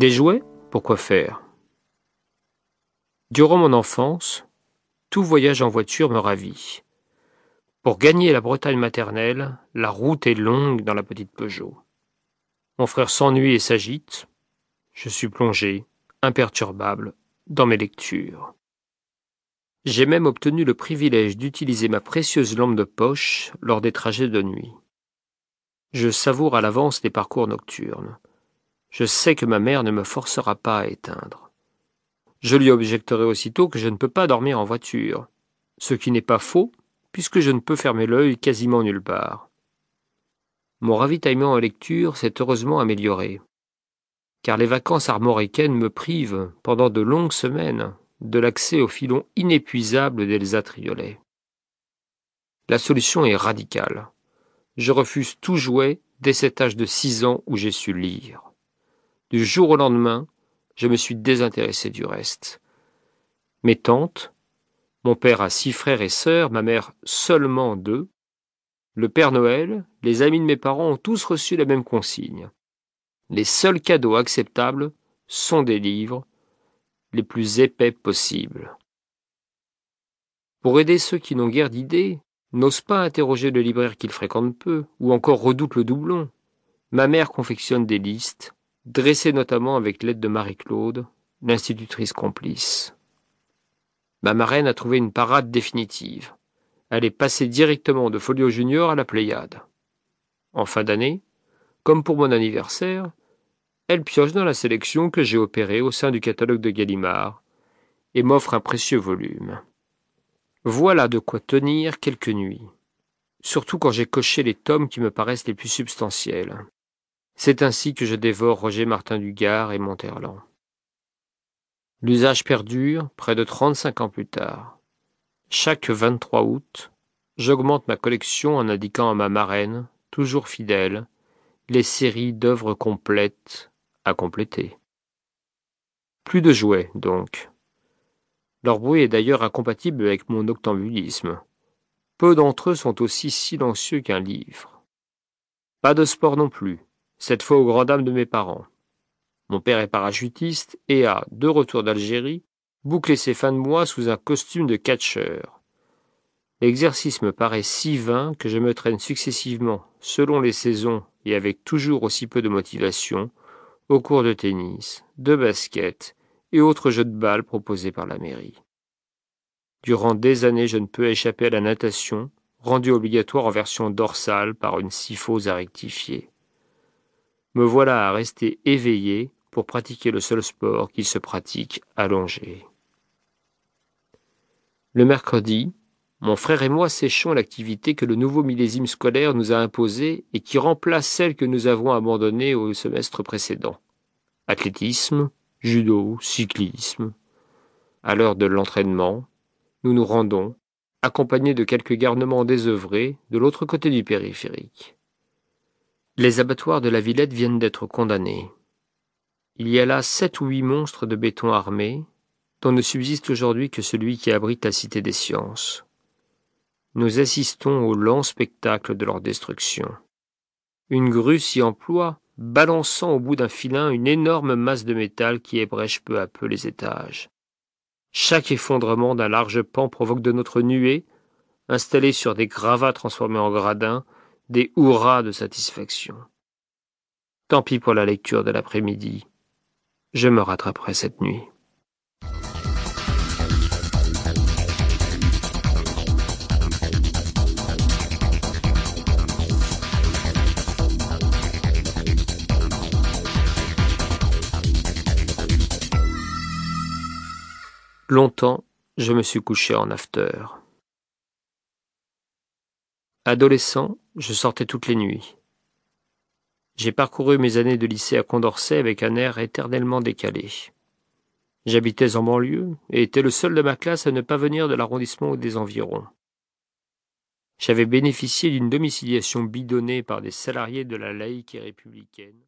Des jouets Pourquoi faire? Durant mon enfance, tout voyage en voiture me ravit. Pour gagner la Bretagne maternelle, la route est longue dans la petite Peugeot. Mon frère s'ennuie et s'agite. Je suis plongé, imperturbable, dans mes lectures. J'ai même obtenu le privilège d'utiliser ma précieuse lampe de poche lors des trajets de nuit. Je savoure à l'avance les parcours nocturnes. Je sais que ma mère ne me forcera pas à éteindre. Je lui objecterai aussitôt que je ne peux pas dormir en voiture, ce qui n'est pas faux, puisque je ne peux fermer l'œil quasiment nulle part. Mon ravitaillement en lecture s'est heureusement amélioré, car les vacances armoricaines me privent, pendant de longues semaines, de l'accès au filon inépuisable d'Elsa Triolet. La solution est radicale je refuse tout jouet dès cet âge de six ans où j'ai su lire. Du jour au lendemain, je me suis désintéressé du reste. Mes tantes, mon père a six frères et sœurs, ma mère seulement deux, le Père Noël, les amis de mes parents ont tous reçu la même consigne. Les seuls cadeaux acceptables sont des livres, les plus épais possibles. Pour aider ceux qui n'ont guère d'idées, n'ose pas interroger le libraire qu'il fréquente peu, ou encore redoute le doublon. Ma mère confectionne des listes, dressées notamment avec l'aide de Marie-Claude, l'institutrice complice. Ma marraine a trouvé une parade définitive. Elle est passée directement de Folio Junior à la Pléiade. En fin d'année, comme pour mon anniversaire, elle pioche dans la sélection que j'ai opérée au sein du catalogue de Gallimard et m'offre un précieux volume. Voilà de quoi tenir quelques nuits, surtout quand j'ai coché les tomes qui me paraissent les plus substantiels. C'est ainsi que je dévore Roger Martin Dugard et Monterland. L'usage perdure près de trente-cinq ans plus tard. Chaque 23 août, j'augmente ma collection en indiquant à ma marraine, toujours fidèle, les séries d'œuvres complètes à compléter. Plus de jouets, donc, leur bruit est d'ailleurs incompatible avec mon octambulisme. Peu d'entre eux sont aussi silencieux qu'un livre. Pas de sport non plus, cette fois aux grand dames de mes parents. Mon père est parachutiste et a, de retour d'Algérie, bouclé ses fins de mois sous un costume de catcheur. L'exercice me paraît si vain que je me traîne successivement, selon les saisons et avec toujours aussi peu de motivation, aux cours de tennis, de basket et autres jeux de balles proposés par la mairie. Durant des années, je ne peux échapper à la natation, rendue obligatoire en version dorsale par une syphose à rectifier. Me voilà à rester éveillé pour pratiquer le seul sport qui se pratique allongé. Le mercredi, mon frère et moi séchons l'activité que le nouveau millésime scolaire nous a imposée et qui remplace celle que nous avons abandonnée au semestre précédent. Athlétisme, judo, cyclisme. À l'heure de l'entraînement, nous nous rendons, accompagnés de quelques garnements désœuvrés, de l'autre côté du périphérique. Les abattoirs de la Villette viennent d'être condamnés. Il y a là sept ou huit monstres de béton armés, dont ne subsiste aujourd'hui que celui qui abrite la Cité des Sciences. Nous assistons au lent spectacle de leur destruction. Une grue s'y emploie, balançant au bout d'un filin une énorme masse de métal qui ébrèche peu à peu les étages. Chaque effondrement d'un large pan provoque de notre nuée, installée sur des gravats transformés en gradins, des hurrahs de satisfaction. Tant pis pour la lecture de l'après-midi. Je me rattraperai cette nuit. Longtemps, je me suis couché en after. Adolescent, je sortais toutes les nuits. J'ai parcouru mes années de lycée à Condorcet avec un air éternellement décalé. J'habitais en banlieue et étais le seul de ma classe à ne pas venir de l'arrondissement ou des environs. J'avais bénéficié d'une domiciliation bidonnée par des salariés de la laïque et républicaine.